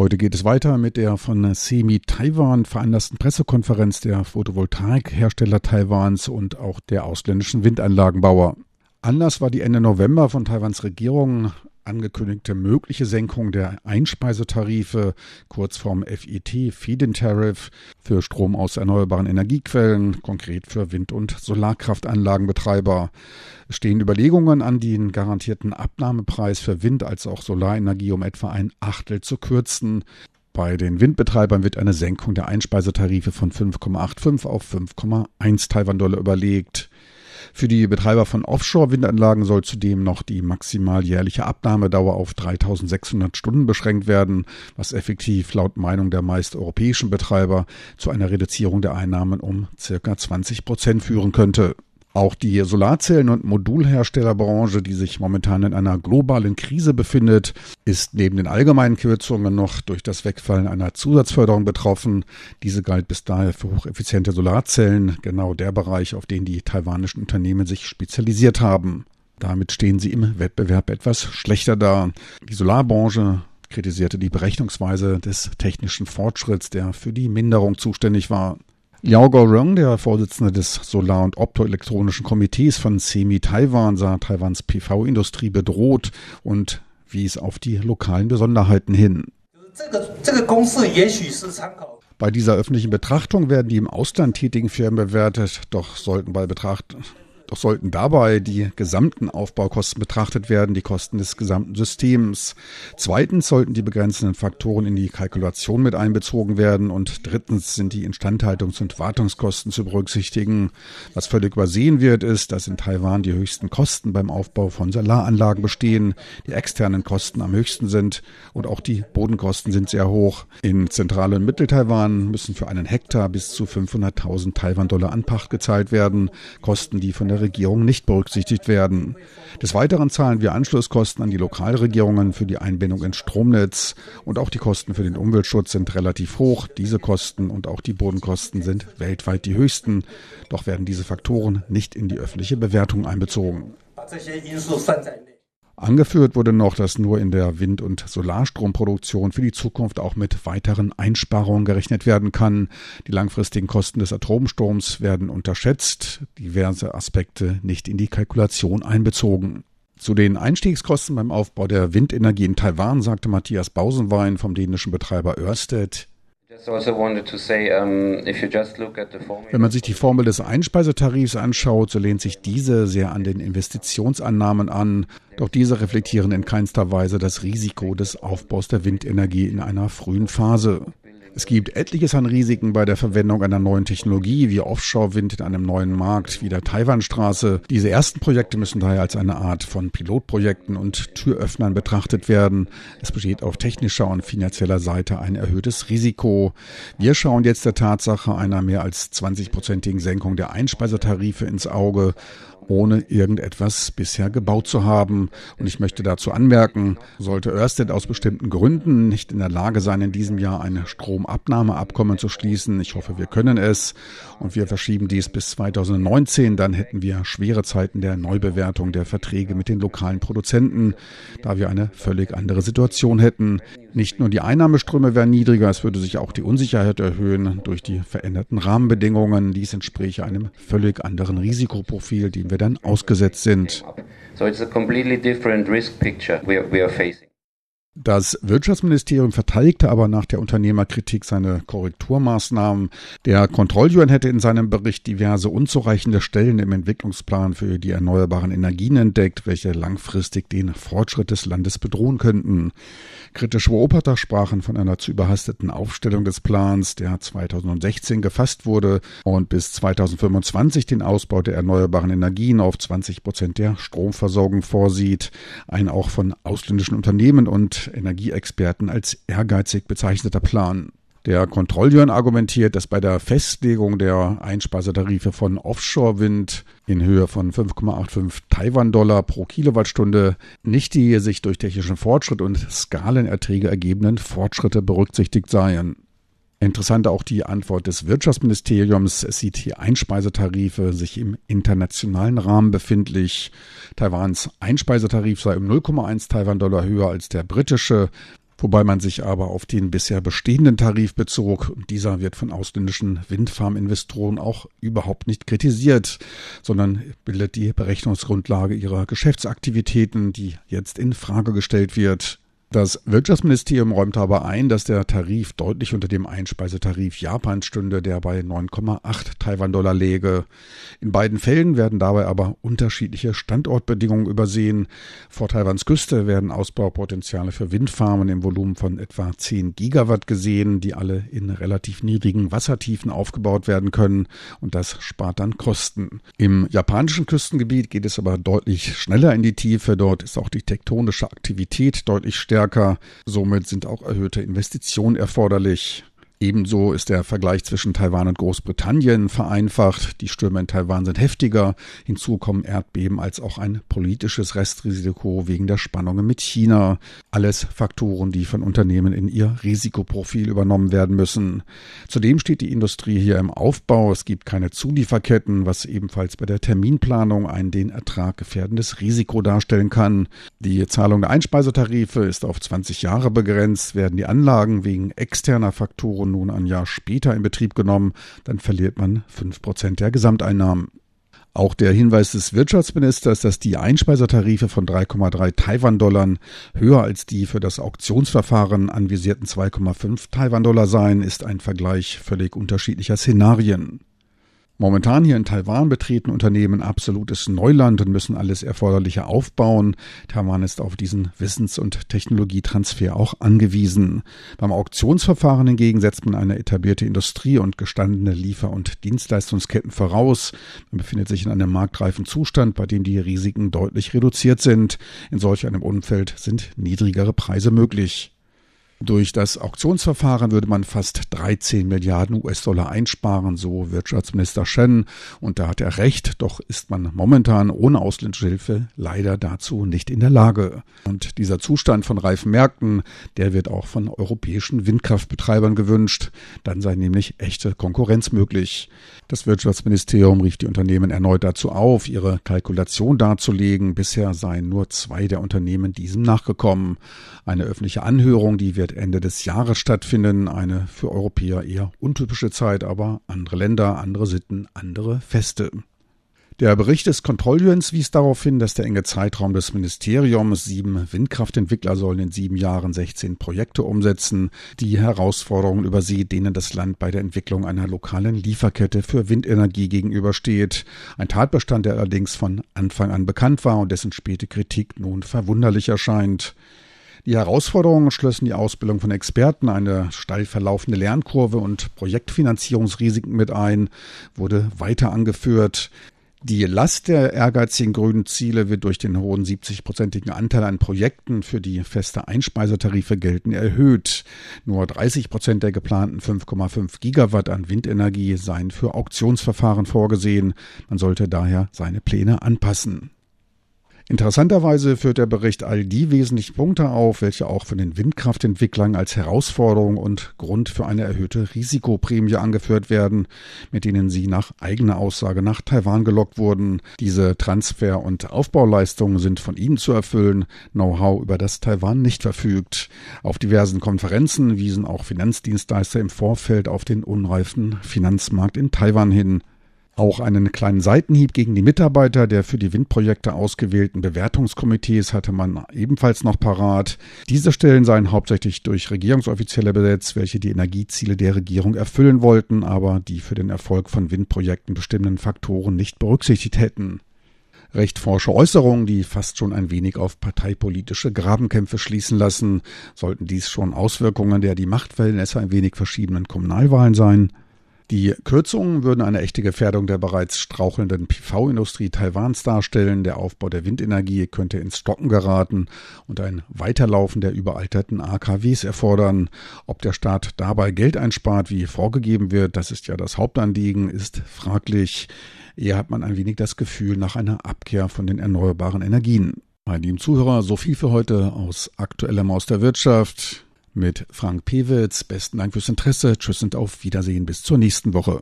Heute geht es weiter mit der von SEMI Taiwan veranlassten Pressekonferenz der Photovoltaikhersteller Taiwans und auch der ausländischen Windanlagenbauer. Anlass war die Ende November von Taiwans Regierung angekündigte mögliche Senkung der Einspeisetarife, kurz vom FET, Feed-in Tariff, für Strom aus erneuerbaren Energiequellen, konkret für Wind- und Solarkraftanlagenbetreiber. Es stehen Überlegungen an, den garantierten Abnahmepreis für Wind- als auch Solarenergie um etwa ein Achtel zu kürzen. Bei den Windbetreibern wird eine Senkung der Einspeisetarife von 5,85 auf 5,1 Taiwan-Dollar überlegt. Für die Betreiber von Offshore-Windanlagen soll zudem noch die maximal jährliche Abnahmedauer auf 3600 Stunden beschränkt werden, was effektiv laut Meinung der meist europäischen Betreiber zu einer Reduzierung der Einnahmen um circa 20 Prozent führen könnte. Auch die Solarzellen- und Modulherstellerbranche, die sich momentan in einer globalen Krise befindet, ist neben den allgemeinen Kürzungen noch durch das Wegfallen einer Zusatzförderung betroffen. Diese galt bis daher für hocheffiziente Solarzellen, genau der Bereich, auf den die taiwanischen Unternehmen sich spezialisiert haben. Damit stehen sie im Wettbewerb etwas schlechter da. Die Solarbranche kritisierte die Berechnungsweise des technischen Fortschritts, der für die Minderung zuständig war. Liao Gorong, der Vorsitzende des Solar- und Optoelektronischen Komitees von SEMI Taiwan, sah Taiwans PV-Industrie bedroht und wies auf die lokalen Besonderheiten hin. Bei dieser öffentlichen Betrachtung werden die im Ausland tätigen Firmen bewertet, doch sollten bei Betracht doch sollten dabei die gesamten Aufbaukosten betrachtet werden, die Kosten des gesamten Systems. Zweitens sollten die begrenzenden Faktoren in die Kalkulation mit einbezogen werden und drittens sind die Instandhaltungs- und Wartungskosten zu berücksichtigen. Was völlig übersehen wird, ist, dass in Taiwan die höchsten Kosten beim Aufbau von Solaranlagen bestehen, die externen Kosten am höchsten sind und auch die Bodenkosten sind sehr hoch. In Zentral- und Mittel-Taiwan müssen für einen Hektar bis zu 500.000 Taiwan-Dollar Anpacht gezahlt werden, Kosten, die von der Regierung nicht berücksichtigt werden. Des Weiteren zahlen wir Anschlusskosten an die Lokalregierungen für die Einbindung ins Stromnetz und auch die Kosten für den Umweltschutz sind relativ hoch. Diese Kosten und auch die Bodenkosten sind weltweit die höchsten, doch werden diese Faktoren nicht in die öffentliche Bewertung einbezogen. Angeführt wurde noch, dass nur in der Wind- und Solarstromproduktion für die Zukunft auch mit weiteren Einsparungen gerechnet werden kann. Die langfristigen Kosten des Atomstroms werden unterschätzt, diverse Aspekte nicht in die Kalkulation einbezogen. Zu den Einstiegskosten beim Aufbau der Windenergie in Taiwan sagte Matthias Bausenwein vom dänischen Betreiber Ørsted, Wenn man sich die Formel des Einspeisetarifs anschaut, so lehnt sich diese sehr an den Investitionsannahmen an, doch diese reflektieren in keinster Weise das Risiko des Aufbaus der Windenergie in einer frühen Phase. Es gibt etliches an Risiken bei der Verwendung einer neuen Technologie wie Offshore-Wind in einem neuen Markt wie der Taiwanstraße. Diese ersten Projekte müssen daher als eine Art von Pilotprojekten und Türöffnern betrachtet werden. Es besteht auf technischer und finanzieller Seite ein erhöhtes Risiko. Wir schauen jetzt der Tatsache einer mehr als 20-prozentigen Senkung der Einspeisetarife ins Auge ohne irgendetwas bisher gebaut zu haben. Und ich möchte dazu anmerken, sollte Ørsted aus bestimmten Gründen nicht in der Lage sein, in diesem Jahr ein Stromabnahmeabkommen zu schließen, ich hoffe, wir können es, und wir verschieben dies bis 2019, dann hätten wir schwere Zeiten der Neubewertung der Verträge mit den lokalen Produzenten, da wir eine völlig andere Situation hätten. Nicht nur die Einnahmeströme wären niedriger, es würde sich auch die Unsicherheit erhöhen durch die veränderten Rahmenbedingungen. Dies entspräche einem völlig anderen Risikoprofil, dem wir dann ausgesetzt sind. So it's a completely different risk picture we are, we are facing. Das Wirtschaftsministerium verteidigte aber nach der Unternehmerkritik seine Korrekturmaßnahmen. Der Kontrolljuan hätte in seinem Bericht diverse unzureichende Stellen im Entwicklungsplan für die erneuerbaren Energien entdeckt, welche langfristig den Fortschritt des Landes bedrohen könnten. Kritische Beobachter sprachen von einer zu überhasteten Aufstellung des Plans, der 2016 gefasst wurde und bis 2025 den Ausbau der erneuerbaren Energien auf 20 Prozent der Stromversorgung vorsieht. Ein auch von ausländischen Unternehmen und Energieexperten als ehrgeizig bezeichneter Plan. Der Kontrolljuan argumentiert, dass bei der Festlegung der Einspeisetarife von Offshore-Wind in Höhe von 5,85 Taiwan-Dollar pro Kilowattstunde nicht die sich durch technischen Fortschritt und Skalenerträge ergebenden Fortschritte berücksichtigt seien. Interessant auch die Antwort des Wirtschaftsministeriums. Es sieht die Einspeisetarife sich im internationalen Rahmen befindlich. Taiwans Einspeisetarif sei um 0,1 Taiwan-Dollar höher als der britische. wobei man sich aber auf den bisher bestehenden Tarif bezog. Dieser wird von ausländischen Windfarminvestoren auch überhaupt nicht kritisiert, sondern bildet die Berechnungsgrundlage ihrer Geschäftsaktivitäten, die jetzt in Frage gestellt wird. Das Wirtschaftsministerium räumt aber ein, dass der Tarif deutlich unter dem Einspeisetarif Japans stünde, der bei 9,8 Taiwan-Dollar läge. In beiden Fällen werden dabei aber unterschiedliche Standortbedingungen übersehen. Vor Taiwans Küste werden Ausbaupotenziale für Windfarmen im Volumen von etwa 10 Gigawatt gesehen, die alle in relativ niedrigen Wassertiefen aufgebaut werden können und das spart dann Kosten. Im japanischen Küstengebiet geht es aber deutlich schneller in die Tiefe. Dort ist auch die tektonische Aktivität deutlich stärker stärker. Somit sind auch erhöhte Investitionen erforderlich. Ebenso ist der Vergleich zwischen Taiwan und Großbritannien vereinfacht. Die Stürme in Taiwan sind heftiger. Hinzu kommen Erdbeben als auch ein politisches Restrisiko wegen der Spannungen mit China. Alles Faktoren, die von Unternehmen in ihr Risikoprofil übernommen werden müssen. Zudem steht die Industrie hier im Aufbau. Es gibt keine Zulieferketten, was ebenfalls bei der Terminplanung ein den Ertrag gefährdendes Risiko darstellen kann. Die Zahlung der Einspeisetarife ist auf 20 Jahre begrenzt. Werden die Anlagen wegen externer Faktoren nun ein Jahr später in Betrieb genommen, dann verliert man fünf Prozent der Gesamteinnahmen. Auch der Hinweis des Wirtschaftsministers, dass die Einspeisertarife von 3,3 Taiwan-Dollar höher als die für das Auktionsverfahren anvisierten 2,5 Taiwan-Dollar seien, ist ein Vergleich völlig unterschiedlicher Szenarien. Momentan hier in Taiwan betreten Unternehmen absolutes Neuland und müssen alles Erforderliche aufbauen. Taiwan ist auf diesen Wissens- und Technologietransfer auch angewiesen. Beim Auktionsverfahren hingegen setzt man eine etablierte Industrie und gestandene Liefer- und Dienstleistungsketten voraus. Man befindet sich in einem marktreifen Zustand, bei dem die Risiken deutlich reduziert sind. In solch einem Umfeld sind niedrigere Preise möglich. Durch das Auktionsverfahren würde man fast 13 Milliarden US-Dollar einsparen, so Wirtschaftsminister Shen. Und da hat er recht, doch ist man momentan ohne ausländische Hilfe leider dazu nicht in der Lage. Und dieser Zustand von reifen Märkten, der wird auch von europäischen Windkraftbetreibern gewünscht. Dann sei nämlich echte Konkurrenz möglich. Das Wirtschaftsministerium rief die Unternehmen erneut dazu auf, ihre Kalkulation darzulegen. Bisher seien nur zwei der Unternehmen diesem nachgekommen. Eine öffentliche Anhörung, die wird wird Ende des Jahres stattfinden. Eine für Europäer eher untypische Zeit, aber andere Länder, andere Sitten, andere Feste. Der Bericht des Kontrolljurens wies darauf hin, dass der enge Zeitraum des Ministeriums, sieben Windkraftentwickler sollen in sieben Jahren 16 Projekte umsetzen, die Herausforderungen übersieht, denen das Land bei der Entwicklung einer lokalen Lieferkette für Windenergie gegenübersteht. Ein Tatbestand, der allerdings von Anfang an bekannt war und dessen späte Kritik nun verwunderlich erscheint. Die Herausforderungen schlössen die Ausbildung von Experten, eine steil verlaufende Lernkurve und Projektfinanzierungsrisiken mit ein, wurde weiter angeführt. Die Last der ehrgeizigen grünen Ziele wird durch den hohen 70-prozentigen Anteil an Projekten, für die feste Einspeisetarife gelten, erhöht. Nur 30 Prozent der geplanten 5,5 Gigawatt an Windenergie seien für Auktionsverfahren vorgesehen. Man sollte daher seine Pläne anpassen. Interessanterweise führt der Bericht all die wesentlichen Punkte auf, welche auch von den Windkraftentwicklern als Herausforderung und Grund für eine erhöhte Risikoprämie angeführt werden, mit denen sie nach eigener Aussage nach Taiwan gelockt wurden. Diese Transfer- und Aufbauleistungen sind von ihnen zu erfüllen, Know-how über das Taiwan nicht verfügt. Auf diversen Konferenzen wiesen auch Finanzdienstleister im Vorfeld auf den unreifen Finanzmarkt in Taiwan hin. Auch einen kleinen Seitenhieb gegen die Mitarbeiter der für die Windprojekte ausgewählten Bewertungskomitees hatte man ebenfalls noch parat. Diese Stellen seien hauptsächlich durch Regierungsoffizielle besetzt, welche die Energieziele der Regierung erfüllen wollten, aber die für den Erfolg von Windprojekten bestimmenden Faktoren nicht berücksichtigt hätten. Recht forsche Äußerungen, die fast schon ein wenig auf parteipolitische Grabenkämpfe schließen lassen. Sollten dies schon Auswirkungen der die Machtverhältnisse ein wenig verschiedenen Kommunalwahlen sein? Die Kürzungen würden eine echte Gefährdung der bereits strauchelnden PV-Industrie Taiwans darstellen. Der Aufbau der Windenergie könnte ins Stocken geraten und ein Weiterlaufen der überalterten AKWs erfordern. Ob der Staat dabei Geld einspart, wie vorgegeben wird, das ist ja das Hauptanliegen, ist fraglich. Eher hat man ein wenig das Gefühl nach einer Abkehr von den erneuerbaren Energien. Meine lieben Zuhörer, so viel für heute aus aktuellem aus der Wirtschaft mit Frank Pewitz. Besten Dank fürs Interesse. Tschüss und auf Wiedersehen bis zur nächsten Woche.